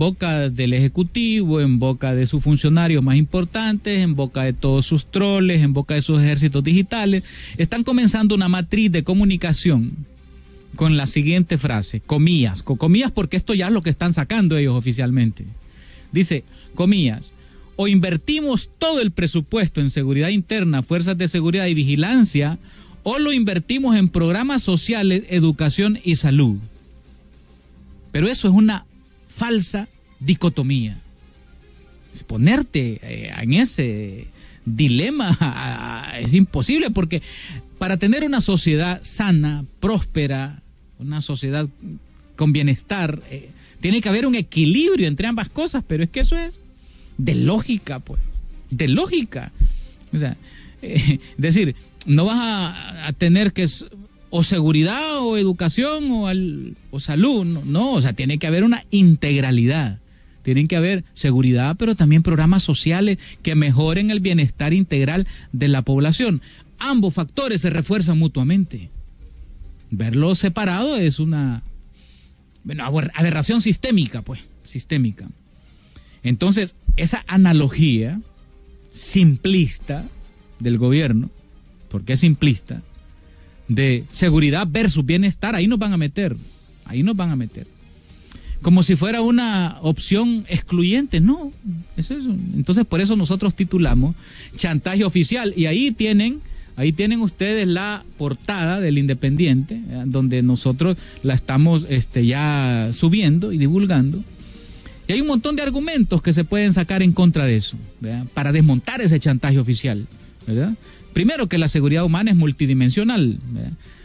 boca del Ejecutivo, en boca de sus funcionarios más importantes, en boca de todos sus troles, en boca de sus ejércitos digitales, están comenzando una matriz de comunicación con la siguiente frase, comillas, comillas porque esto ya es lo que están sacando ellos oficialmente. Dice, comillas, o invertimos todo el presupuesto en seguridad interna, fuerzas de seguridad y vigilancia, o lo invertimos en programas sociales, educación y salud. Pero eso es una falsa dicotomía. Es ponerte eh, en ese dilema es imposible porque para tener una sociedad sana, próspera, una sociedad con bienestar, eh, tiene que haber un equilibrio entre ambas cosas, pero es que eso es de lógica, pues, de lógica. O sea, decir, no vas a, tener que o seguridad o educación o, al, o salud, no, o sea, tiene que haber una integralidad. Tienen que haber seguridad, pero también programas sociales que mejoren el bienestar integral de la población. Ambos factores se refuerzan mutuamente. Verlo separado es una bueno, aberración sistémica, pues, sistémica. Entonces, esa analogía simplista del gobierno, porque es simplista, de seguridad versus bienestar, ahí nos van a meter, ahí nos van a meter. Como si fuera una opción excluyente, no, es. Entonces por eso nosotros titulamos chantaje oficial y ahí tienen, ahí tienen ustedes la portada del Independiente, donde nosotros la estamos este, ya subiendo y divulgando. Y hay un montón de argumentos que se pueden sacar en contra de eso, para desmontar ese chantaje oficial, ¿verdad? Primero, que la seguridad humana es multidimensional.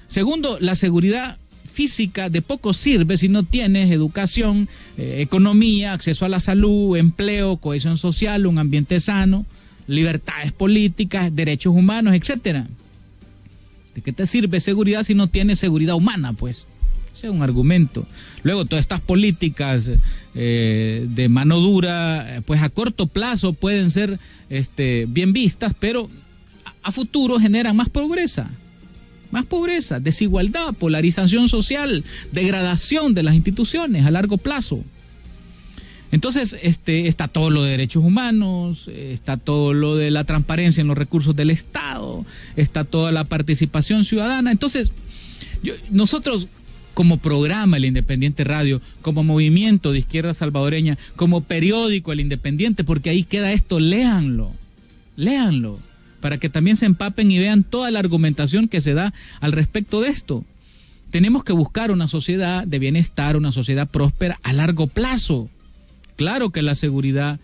Segundo, la seguridad física de poco sirve si no tienes educación, eh, economía, acceso a la salud, empleo, cohesión social, un ambiente sano, libertades políticas, derechos humanos, etcétera. ¿De qué te sirve seguridad si no tienes seguridad humana? Pues ese es un argumento. Luego, todas estas políticas eh, de mano dura, pues a corto plazo pueden ser este, bien vistas, pero a futuro generan más pobreza. Más pobreza, desigualdad, polarización social, degradación de las instituciones a largo plazo. Entonces, este, está todo lo de derechos humanos, está todo lo de la transparencia en los recursos del Estado, está toda la participación ciudadana. Entonces, nosotros como programa El Independiente Radio, como movimiento de izquierda salvadoreña, como periódico El Independiente, porque ahí queda esto, léanlo, léanlo para que también se empapen y vean toda la argumentación que se da al respecto de esto. Tenemos que buscar una sociedad de bienestar, una sociedad próspera a largo plazo. Claro que la seguridad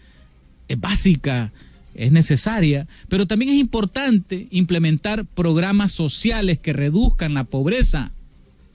es básica, es necesaria, pero también es importante implementar programas sociales que reduzcan la pobreza.